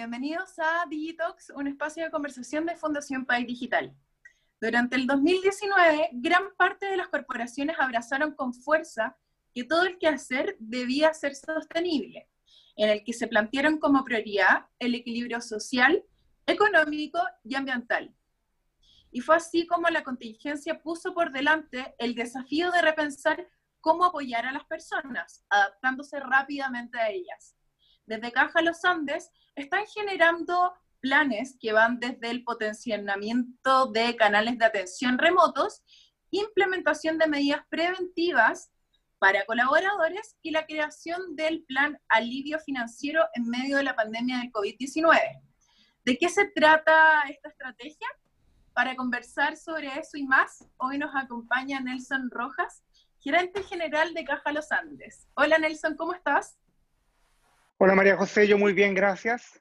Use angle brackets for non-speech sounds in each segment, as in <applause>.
Bienvenidos a Digitox, un espacio de conversación de Fundación País Digital. Durante el 2019, gran parte de las corporaciones abrazaron con fuerza que todo el quehacer debía ser sostenible, en el que se plantearon como prioridad el equilibrio social, económico y ambiental. Y fue así como la contingencia puso por delante el desafío de repensar cómo apoyar a las personas, adaptándose rápidamente a ellas. Desde Caja Los Andes están generando planes que van desde el potenciamiento de canales de atención remotos, implementación de medidas preventivas para colaboradores y la creación del plan alivio financiero en medio de la pandemia del COVID-19. ¿De qué se trata esta estrategia? Para conversar sobre eso y más, hoy nos acompaña Nelson Rojas, gerente general de Caja Los Andes. Hola Nelson, ¿cómo estás? Hola María José, yo muy bien, gracias.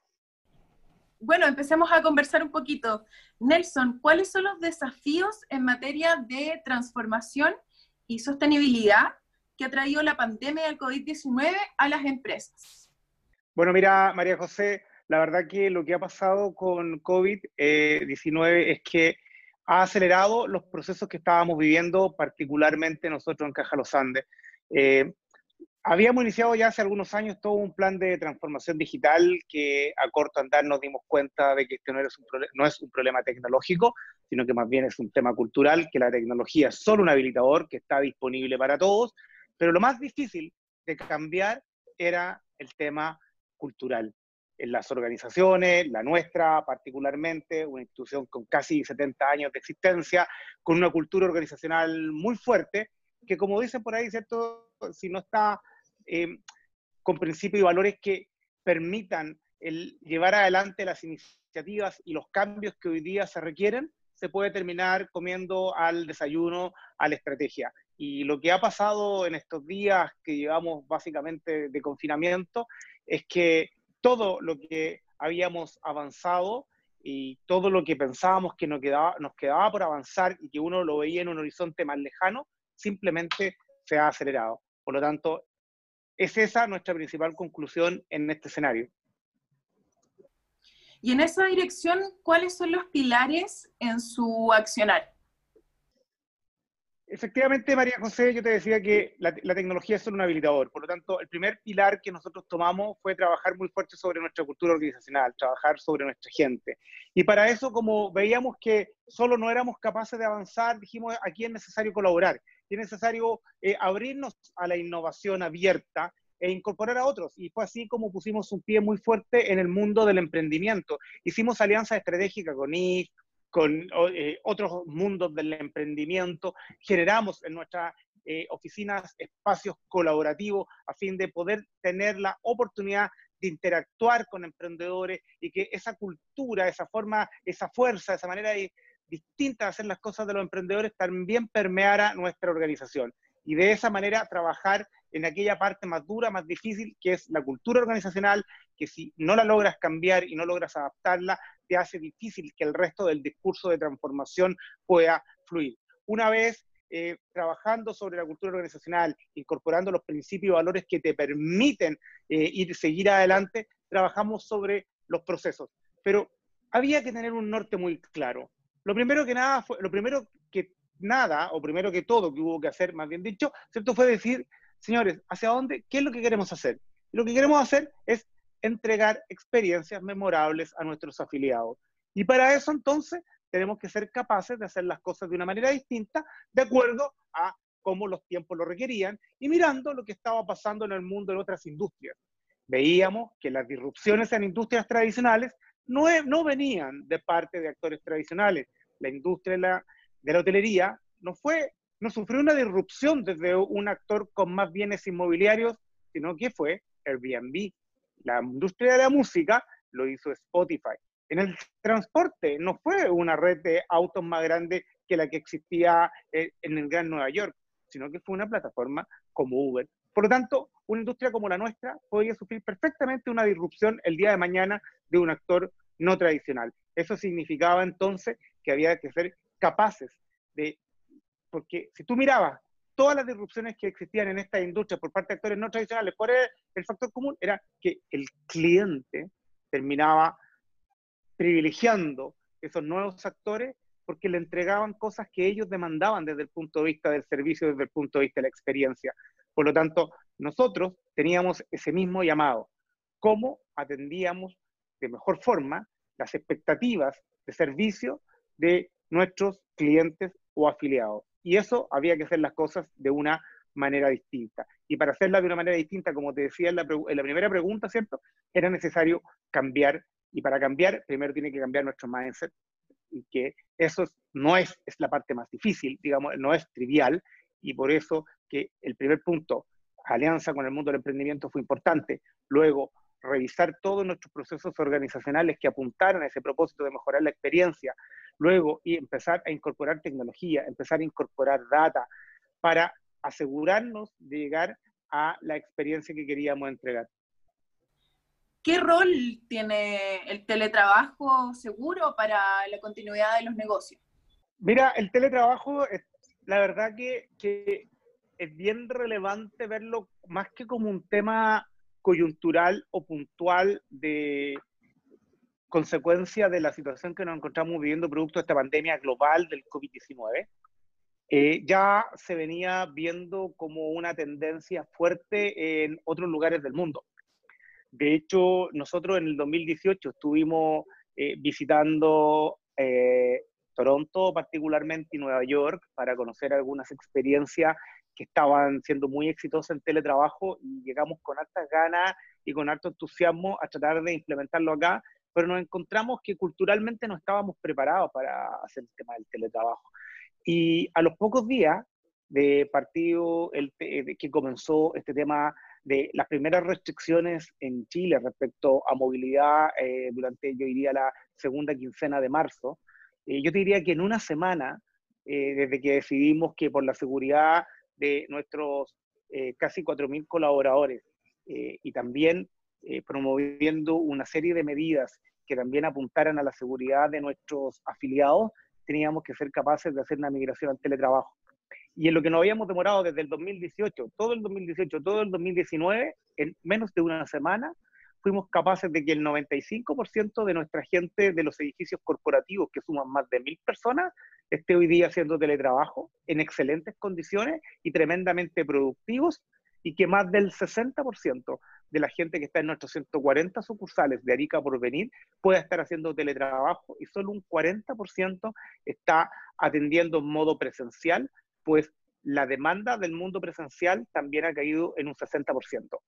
Bueno, empecemos a conversar un poquito. Nelson, ¿cuáles son los desafíos en materia de transformación y sostenibilidad que ha traído la pandemia del COVID-19 a las empresas? Bueno, mira, María José, la verdad que lo que ha pasado con COVID-19 es que ha acelerado los procesos que estábamos viviendo, particularmente nosotros en Caja Los Andes. Eh, habíamos iniciado ya hace algunos años todo un plan de transformación digital que a corto andar nos dimos cuenta de que este no, un no es un problema tecnológico, sino que más bien es un tema cultural, que la tecnología es solo un habilitador que está disponible para todos, pero lo más difícil de cambiar era el tema cultural en las organizaciones, la nuestra particularmente, una institución con casi 70 años de existencia, con una cultura organizacional muy fuerte, que como dicen por ahí, ¿cierto? Si no está eh, con principios y valores que permitan llevar adelante las iniciativas y los cambios que hoy día se requieren, se puede terminar comiendo al desayuno, a la estrategia. Y lo que ha pasado en estos días que llevamos básicamente de confinamiento es que todo lo que habíamos avanzado y todo lo que pensábamos que nos quedaba, nos quedaba por avanzar y que uno lo veía en un horizonte más lejano, simplemente se ha acelerado. Por lo tanto, es esa nuestra principal conclusión en este escenario. Y en esa dirección, ¿cuáles son los pilares en su accionar? Efectivamente, María José, yo te decía que la, tecnología es solo un habilitador. Por lo tanto, el primer pilar que nosotros tomamos fue trabajar muy fuerte sobre nuestra cultura organizacional, trabajar sobre nuestra gente. Y para eso, como veíamos que solo no éramos capaces de avanzar, dijimos, aquí es necesario colaborar, es necesario eh, abrirnos a la innovación abierta e incorporar a otros. Y fue así como pusimos un pie muy fuerte en el mundo del emprendimiento. Hicimos alianza estratégica con IF, con eh, otros mundos del emprendimiento, generamos en nuestras eh, oficinas espacios colaborativos a fin de poder tener la oportunidad de interactuar con emprendedores y que esa cultura, esa forma, esa fuerza, esa manera distinta de hacer las cosas de los emprendedores también permeara nuestra organización. Y de esa manera trabajar en aquella parte más dura, más difícil, que es la cultura organizacional, que si no la logras cambiar y no logras adaptarla, te hace difícil que el resto del discurso de transformación pueda fluir. Una vez eh, trabajando sobre la cultura organizacional, incorporando los principios y valores que te permiten eh, ir, seguir adelante, trabajamos sobre los procesos. Pero había que tener un norte muy claro. Lo primero que nada fue, lo primero que nada, o primero que todo que hubo que hacer, más bien dicho, ¿cierto? fue decir, señores, ¿hacia dónde? ¿Qué es lo que queremos hacer? Lo que queremos hacer es entregar experiencias memorables a nuestros afiliados. Y para eso entonces tenemos que ser capaces de hacer las cosas de una manera distinta, de acuerdo a cómo los tiempos lo requerían y mirando lo que estaba pasando en el mundo en otras industrias. Veíamos que las disrupciones en industrias tradicionales no, no venían de parte de actores tradicionales. La industria de la, de la hotelería no fue no sufrió una disrupción desde un actor con más bienes inmobiliarios, sino que fue Airbnb. La industria de la música lo hizo Spotify. En el transporte no fue una red de autos más grande que la que existía eh, en el Gran Nueva York, sino que fue una plataforma como Uber. Por lo tanto, una industria como la nuestra podría sufrir perfectamente una disrupción el día de mañana de un actor no tradicional. Eso significaba entonces que había que ser capaces de porque si tú mirabas todas las disrupciones que existían en esta industria por parte de actores no tradicionales, ¿cuál el factor común? Era que el cliente terminaba privilegiando esos nuevos actores porque le entregaban cosas que ellos demandaban desde el punto de vista del servicio, desde el punto de vista de la experiencia. Por lo tanto, nosotros teníamos ese mismo llamado, cómo atendíamos de mejor forma las expectativas de servicio de nuestros clientes o afiliados. Y eso había que hacer las cosas de una manera distinta. Y para hacerla de una manera distinta, como te decía en la, primera pregunta, ¿cierto? Era necesario cambiar. Y para cambiar, primero tiene que cambiar nuestro mindset. Y que eso no es, es la parte más difícil, digamos, no es trivial. Y por eso que el primer punto, alianza con el mundo del emprendimiento, fue importante. Luego, revisar todos nuestros procesos organizacionales que apuntaran a ese propósito de mejorar la experiencia, luego y empezar a incorporar tecnología, empezar a incorporar data para asegurarnos de llegar a la experiencia que queríamos entregar. ¿Qué rol tiene el teletrabajo seguro para la continuidad de los negocios? Mira, el teletrabajo, la verdad que, que es bien relevante verlo más que como un tema coyuntural o puntual de consecuencia de la situación que nos encontramos viviendo producto de esta pandemia global del COVID-19, eh, ya se venía viendo como una tendencia fuerte en otros lugares del mundo. De hecho, nosotros en el 2018 estuvimos eh, visitando eh, Toronto particularmente y Nueva York para conocer algunas experiencias que estaban siendo muy exitosas en teletrabajo y llegamos con altas ganas y con alto entusiasmo a tratar de implementarlo acá, pero nos encontramos que culturalmente no estábamos preparados para hacer el tema del teletrabajo. Y a los pocos días de partido el, de que comenzó este tema de las primeras restricciones en Chile respecto a movilidad eh, durante, yo diría, la segunda quincena de marzo, eh, yo te diría que en una semana, eh, desde que decidimos que por la seguridad de nuestros eh, casi 4.000 colaboradores eh, y también eh, promoviendo una serie de medidas que también apuntaran a la seguridad de nuestros afiliados, teníamos que ser capaces de hacer una migración al teletrabajo. Y en lo que nos habíamos demorado desde el 2018, todo el 2018, todo el 2019, en menos de una semana, fuimos capaces de que el 95% de nuestra gente de los edificios corporativos, que suman más de mil personas, esté hoy día haciendo teletrabajo en excelentes condiciones y tremendamente productivos, y que más del 60% de la gente que está en nuestros 140 sucursales de Arica por venir pueda estar haciendo teletrabajo y solo un 40% está atendiendo en modo presencial, pues la demanda del mundo presencial también ha caído en un 60%.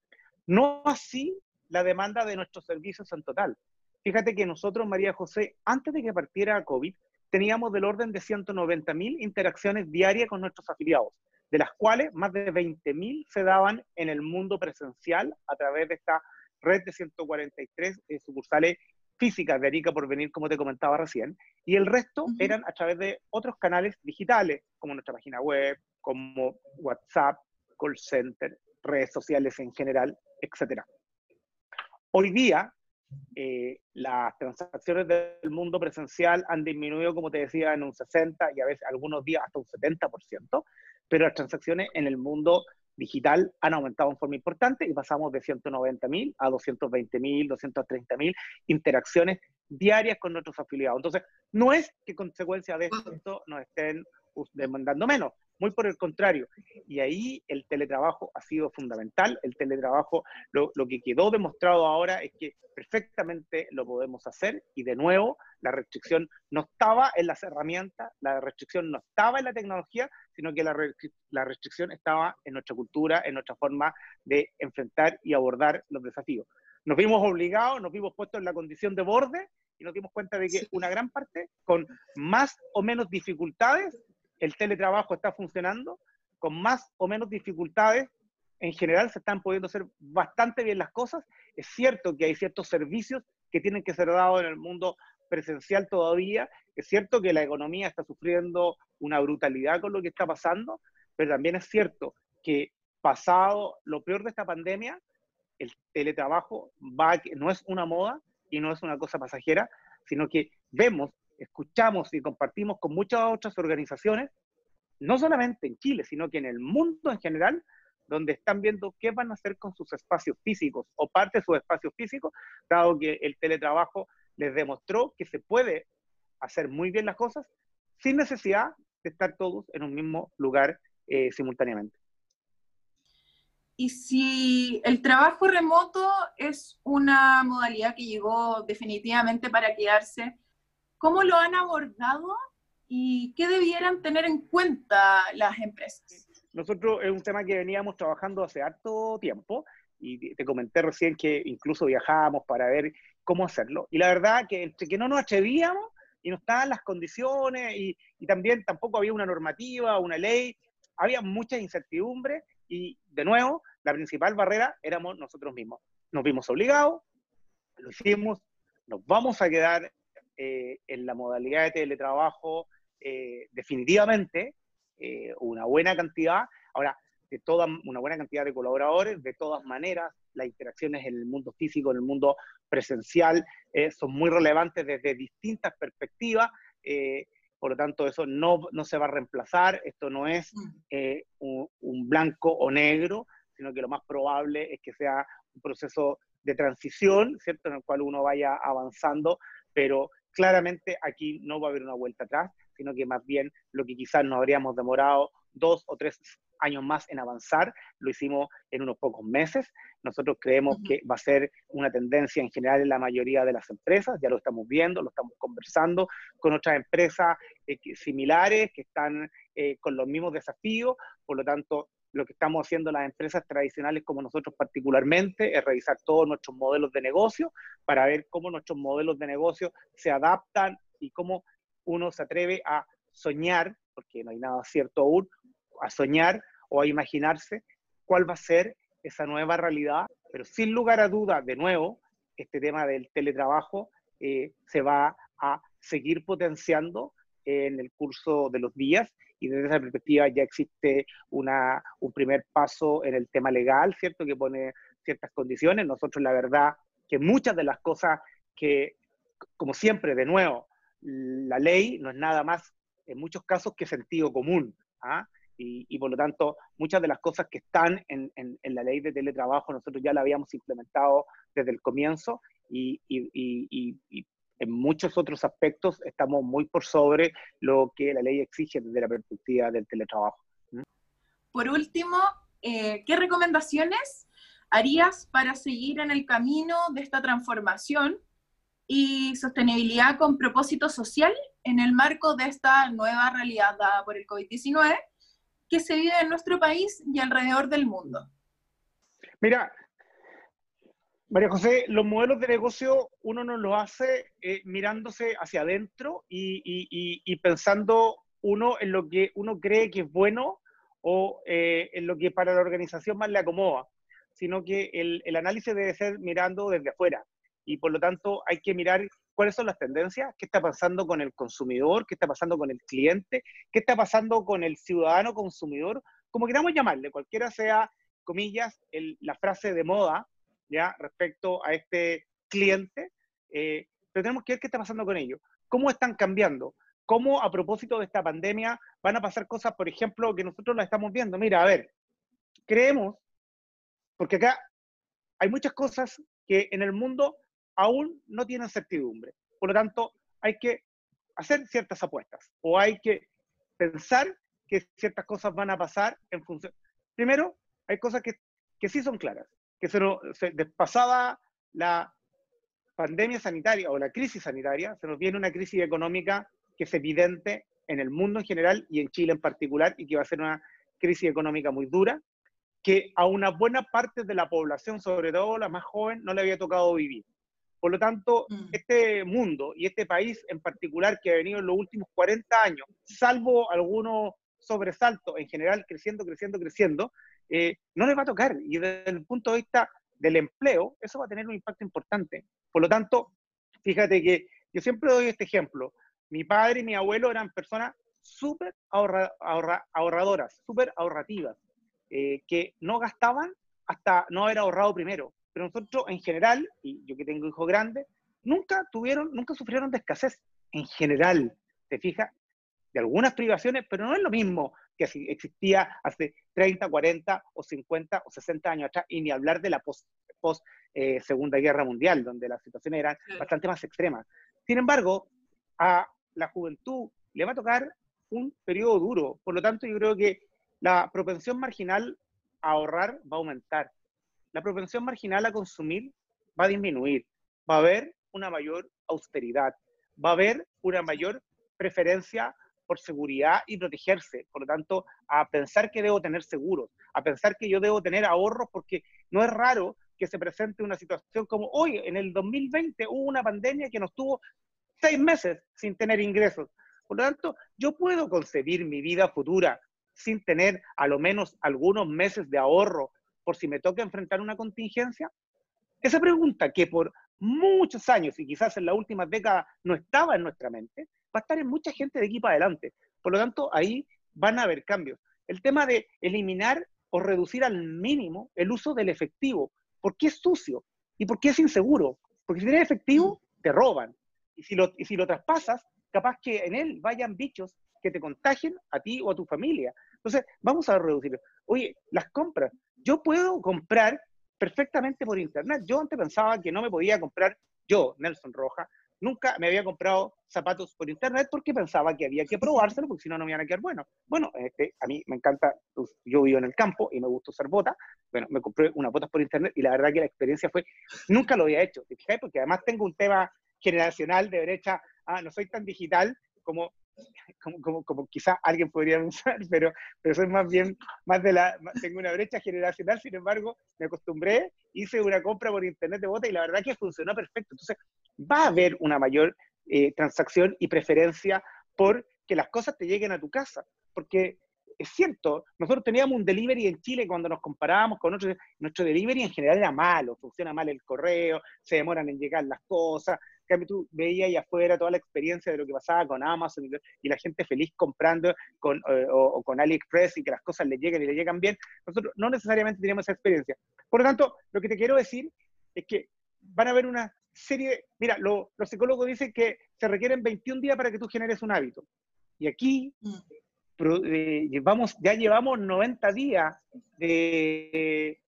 No así la demanda de nuestros servicios en total. Fíjate que nosotros, María José, antes de que partiera COVID, teníamos del orden de 190.000 interacciones diarias con nuestros afiliados, de las cuales más de 20.000 se daban en el mundo presencial a través de esta red de 143 eh, sucursales físicas de Arica por venir, como te comentaba recién, y el resto eran a través de otros canales digitales, como nuestra página web, como WhatsApp, call center, redes sociales en general, etcétera. Hoy día, eh, las transacciones del mundo presencial han disminuido, como te decía, en un 60 y a veces algunos días hasta un 70%, pero las transacciones en el mundo digital han aumentado en forma importante y pasamos de 190.000 a 220.000, 230.000 interacciones diarias con nuestros afiliados. Entonces, no es que consecuencia de esto nos estén demandando menos, muy por el contrario. Y ahí el teletrabajo ha sido fundamental. El teletrabajo, lo, lo, que quedó demostrado ahora es que perfectamente lo podemos hacer y de nuevo la restricción no estaba en las herramientas, la restricción no estaba en la tecnología, sino que la, la restricción estaba en nuestra cultura, en nuestra forma de enfrentar y abordar los desafíos. Nos vimos obligados, nos vimos puestos en la condición de borde y nos dimos cuenta de que una gran parte, con más o menos dificultades, el teletrabajo está funcionando, con más o menos dificultades, en general se están pudiendo hacer bastante bien las cosas. Es cierto que hay ciertos servicios que tienen que ser dados en el mundo presencial todavía. Es cierto que la economía está sufriendo una brutalidad con lo que está pasando, pero también es cierto que pasado lo peor de esta pandemia, el teletrabajo va, no es una moda y no es una cosa pasajera, sino que vemos escuchamos y compartimos con muchas otras organizaciones, no solamente en Chile, sino que en el mundo en general, donde están viendo qué van a hacer con sus espacios físicos o parte de sus espacios físicos, dado que el teletrabajo les demostró que se puede hacer muy bien las cosas sin necesidad de estar todos en un mismo lugar eh, simultáneamente. Y si el trabajo remoto es una modalidad que llegó definitivamente para quedarse, ¿cómo lo han abordado y qué debieran tener en cuenta las empresas? Nosotros es un tema que veníamos trabajando hace harto tiempo y te comenté recién que incluso viajábamos para ver cómo hacerlo. Y la verdad que entre que no nos atrevíamos y no estaban las condiciones y, y también tampoco había una normativa, una ley, había mucha incertidumbre y de nuevo la principal barrera éramos nosotros mismos. Nos vimos obligados, lo hicimos, nos vamos a quedar eh, en la modalidad de teletrabajo eh, definitivamente, eh, una buena cantidad. Ahora, de toda una buena cantidad de colaboradores, de todas maneras, las interacciones en el mundo físico, en el mundo presencial, son muy relevantes desde distintas perspectivas. por lo tanto, eso no, no, se va a reemplazar. Esto no es mm. un, un, blanco o negro, sino que lo más probable es que sea un proceso de transición, ¿cierto? En el cual uno vaya avanzando, pero claramente aquí no va a haber una vuelta atrás, sino que más bien lo que quizás nos habríamos demorado dos o tres años más en avanzar, lo hicimos en unos pocos meses. Nosotros creemos que va a ser una tendencia en general en la mayoría de las empresas, ya lo estamos viendo, lo estamos conversando con otras empresas eh, similares que están eh, con los mismos desafíos, por lo tanto lo que estamos haciendo las empresas tradicionales como nosotros particularmente es revisar todos nuestros modelos de negocio para ver cómo nuestros modelos de negocio se adaptan y cómo uno se atreve a soñar, porque no hay nada cierto aún, a soñar o a imaginarse cuál va a ser esa nueva realidad, pero sin lugar a duda, de nuevo, este tema del teletrabajo eh, se va a seguir potenciando en el curso de los días y desde esa perspectiva ya existe una, un primer paso en el tema legal, ¿cierto? Que pone ciertas condiciones. Nosotros la verdad que muchas de las cosas que, como siempre, de nuevo, la ley no es nada más en muchos casos que sentido común. ¿ah? Y, y, por lo tanto, muchas de las cosas que están en, en, en, la ley de teletrabajo, nosotros ya la habíamos implementado desde el comienzo y, y, y en muchos otros aspectos estamos muy por sobre lo que la ley exige desde la perspectiva del teletrabajo. Por último, eh, ¿qué recomendaciones harías para seguir en el camino de esta transformación y sostenibilidad con propósito social en el marco de esta nueva realidad dada por el COVID-19 que se vive en nuestro país y alrededor del mundo? Mira, María José, los modelos de negocio uno no los hace eh, mirándose hacia adentro y, pensando uno en lo que uno cree que es bueno o eh, en lo que para la organización más le acomoda, sino que el, el, análisis debe ser mirando desde afuera. Y por lo tanto hay que mirar cuáles son las tendencias, qué está pasando con el consumidor, qué está pasando con el cliente, qué está pasando con el ciudadano consumidor, como queramos llamarle, cualquiera sea, comillas, el, la frase de moda ¿ya? respecto a este cliente, eh, pero tenemos que ver qué está pasando con ellos, cómo están cambiando, cómo a propósito de esta pandemia van a pasar cosas, por ejemplo, que nosotros las estamos viendo. Mira, a ver, creemos, porque acá hay muchas cosas que en el mundo aún no tienen certidumbre. Por lo tanto, hay que hacer ciertas apuestas o hay que pensar que ciertas cosas van a pasar en función. Primero, hay cosas que, que sí son claras que se, nos, se pasada la pandemia sanitaria o la crisis sanitaria, se nos viene una crisis económica que es evidente en el mundo en general y en Chile en particular y que va a ser una crisis económica muy dura, que a una buena parte de la población, sobre todo la más joven, no le había tocado vivir. Por lo tanto, mm. este mundo y este país en particular que ha venido en los últimos 40 años, salvo algunos sobresaltos, en general creciendo, creciendo, creciendo, eh, no les va a tocar. Y desde el punto de vista del empleo, eso va a tener un impacto importante. Por lo tanto, fíjate que yo siempre doy este ejemplo. Mi padre y mi abuelo eran personas súper ahorradoras, súper ahorrativas, eh, que no gastaban hasta no haber ahorrado primero. Pero nosotros en general, y yo que tengo hijos grandes, nunca tuvieron, nunca sufrieron de escasez. En general, te fijas, de algunas privaciones, pero no es lo mismo que existía hace 30, 40 o 50 o 60 años atrás, y ni hablar de la post, post eh, Segunda Guerra Mundial, donde las situaciones eran bastante más extremas. Sin embargo, a la juventud le va a tocar un periodo duro, por lo tanto yo creo que la propensión marginal a ahorrar va a aumentar, la propensión marginal a consumir va a disminuir, va a haber una mayor austeridad, va a haber una mayor preferencia por seguridad y protegerse. Por lo tanto, a pensar que debo tener seguros, a pensar que yo debo tener ahorros, porque no es raro que se presente una situación como hoy, en el 2020 hubo una pandemia que nos tuvo seis meses sin tener ingresos. Por lo tanto, yo puedo concebir mi vida futura sin tener a lo menos algunos meses de ahorro por si me toca enfrentar una contingencia. Esa pregunta que por muchos años y quizás en las últimas décadas no estaba en nuestra mente, va a estar en mucha gente de aquí para adelante. Por lo tanto, ahí van a haber cambios. El tema de eliminar o reducir al mínimo el uso del efectivo. ¿Por qué es sucio? ¿Y por qué es inseguro? Porque si tienes efectivo, te roban. Y si lo, y si lo traspasas, capaz que en él vayan bichos que te contagien a ti o a tu familia. Entonces, vamos a reducirlo. Oye, las compras. Yo puedo comprar perfectamente por internet. Yo antes pensaba que no me podía comprar, yo, Nelson Roja, nunca me había comprado zapatos por internet porque pensaba que había que probárselo porque si no, no me iban a quedar buenos. Bueno, este, a mí me encanta, pues, yo vivo en el campo y me gusta usar botas. Bueno, me compré unas botas por internet y la verdad que la experiencia fue, nunca lo había hecho, Porque además tengo un tema generacional de derecha, ah, no soy tan digital como <laughs> como, como, como quizás alguien podría pensar, <laughs> pero, pero soy más bien, más de la, tengo una brecha generacional, sin embargo, me acostumbré, hice una compra por internet de botas y la verdad que funcionó perfecto. Entonces, va a haber una mayor eh, transacción y preferencia por que las cosas te lleguen a tu casa, porque es cierto, nosotros teníamos un delivery en Chile cuando nos comparábamos con otros, nuestro delivery en general era malo, funciona mal el correo, se demoran en llegar las cosas, cambio, tú veías ahí afuera toda la experiencia de lo que pasaba con Amazon y, la gente feliz comprando con, eh, o, con AliExpress y que las cosas le lleguen y le llegan bien. Nosotros no necesariamente tenemos esa experiencia. Por lo tanto, lo que te quiero decir es que van a haber una serie, mira, los psicólogos dicen que se requieren 21 días para que tú generes un hábito. Y aquí mm. eh, ya llevamos 90 días de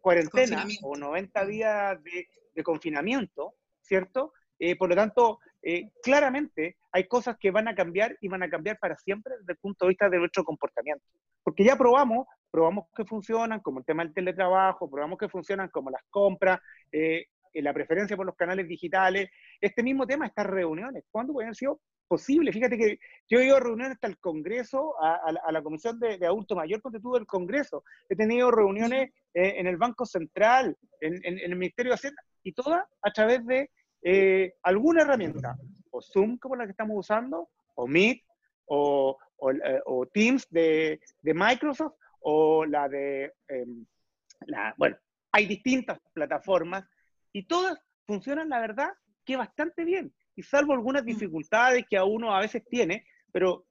cuarentena o 90 días de, de confinamiento, ¿cierto? Eh, por lo tanto, eh, claramente hay cosas que van a cambiar y van a cambiar para siempre desde el punto de vista de nuestro comportamiento. Porque ya probamos, probamos que funcionan, como el tema del teletrabajo, probamos que funcionan como las compras, eh, la preferencia por los canales digitales. Este mismo tema, estas reuniones, ¿cuándo pueden sido posible? Fíjate que yo he ido a reuniones hasta el Congreso, a, la Comisión de, Adulto Mayor tuve el Congreso. He tenido reuniones en el Banco Central, en, en el Ministerio de Hacienda, y todas a través de eh, alguna herramienta, o Zoom como la que estamos usando, o Meet, o, eh, Teams de, Microsoft, o la de, em, la, bueno, hay distintas plataformas y todas funcionan, la verdad, que bastante bien. Y salvo algunas mm. dificultades que a uno a veces tiene, pero,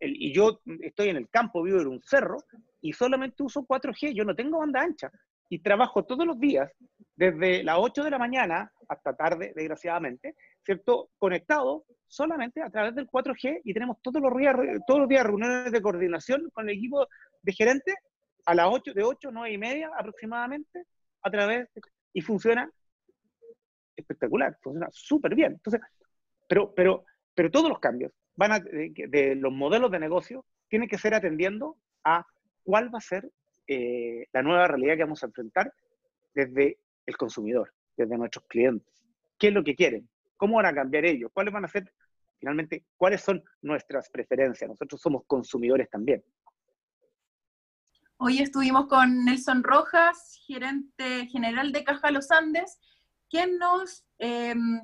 y yo estoy en el campo, vivo en un cerro, y solamente uso 4G, yo no tengo banda ancha, y trabajo todos los días, desde las 8 de la mañana hasta tarde, desgraciadamente, ¿cierto? Conectado solamente a través del 4G y tenemos todos los días, todos los días reuniones de coordinación con el equipo de gerentes a las 8, de 8, 9 y media aproximadamente, a través, y funciona espectacular, funciona súper bien. Entonces, pero, pero, pero todos los cambios van de, los modelos de negocio tienen que ser atendiendo a cuál va a ser eh, la nueva realidad que vamos a enfrentar desde el consumidor desde nuestros clientes. ¿Qué es lo que quieren? ¿Cómo van a cambiar ellos? ¿Cuáles van a ser, finalmente, cuáles son nuestras preferencias? Nosotros somos consumidores también. Hoy estuvimos con Nelson Rojas, gerente general de Caja Los Andes, quien nos, em,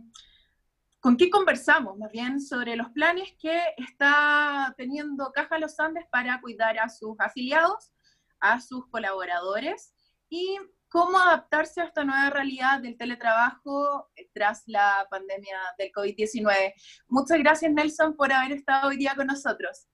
con qué conversamos más bien sobre los planes que está teniendo Caja Los Andes para cuidar a sus afiliados, a sus colaboradores y cómo adaptarse a esta nueva realidad del teletrabajo tras la pandemia del COVID-19. Muchas gracias, Nelson, por haber estado hoy día con nosotros.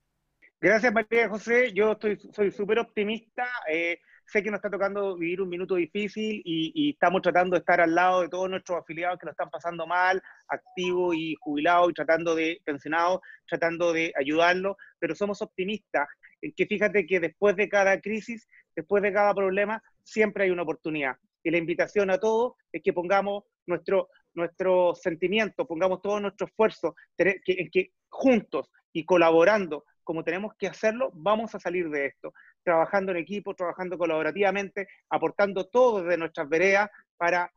Gracias, María José. Yo estoy, soy súper optimista. Eh, sé que nos está tocando vivir un minuto difícil y, y, estamos tratando de estar al lado de todos nuestros afiliados que lo están pasando mal, activos y jubilados y tratando de pensionados, tratando de ayudarlos, pero somos optimistas que fíjate que después de cada crisis, después de cada problema, siempre hay una oportunidad. Y la invitación a todos es que pongamos nuestro, nuestro sentimiento, pongamos todo nuestro esfuerzo en que juntos y colaborando como tenemos que hacerlo, vamos a salir de esto, trabajando en equipo, trabajando colaborativamente, aportando todo desde nuestras veredas para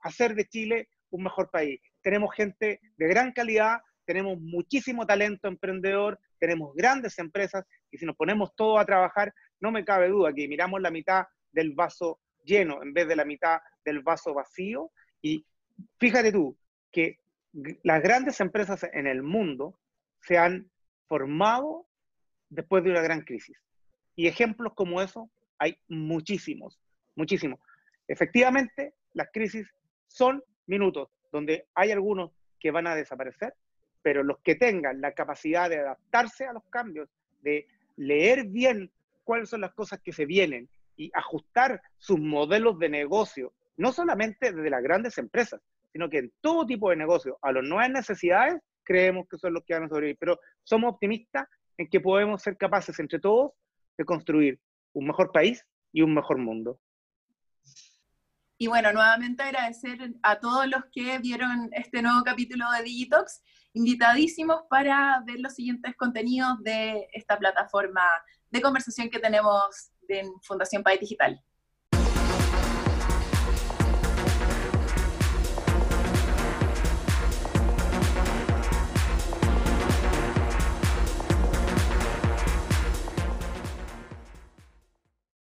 hacer de Chile un mejor país. Tenemos gente de gran calidad, tenemos muchísimo talento emprendedor, tenemos grandes empresas y si nos ponemos todos a trabajar, no me cabe duda que miramos la mitad del vaso lleno en vez de la mitad del vaso vacío. Y fíjate tú que las grandes empresas en el mundo se han formado después de una gran crisis. Y ejemplos como eso hay muchísimos, muchísimos. Efectivamente, las crisis son minutos donde hay algunos que van a desaparecer, pero los que tengan la capacidad de adaptarse a los cambios, de leer bien cuáles son las cosas que se vienen y ajustar sus modelos de negocio, no solamente desde las grandes empresas, sino que en todo tipo de negocio, a las nuevas necesidades, creemos que son los que van a sobrevivir. Pero somos optimistas en que podemos ser capaces entre todos de construir un mejor país y un mejor mundo. Y bueno, nuevamente agradecer a todos los que vieron este nuevo capítulo de Digitox, invitadísimos para ver los siguientes contenidos de esta plataforma de conversación que tenemos en Fundación País Digital.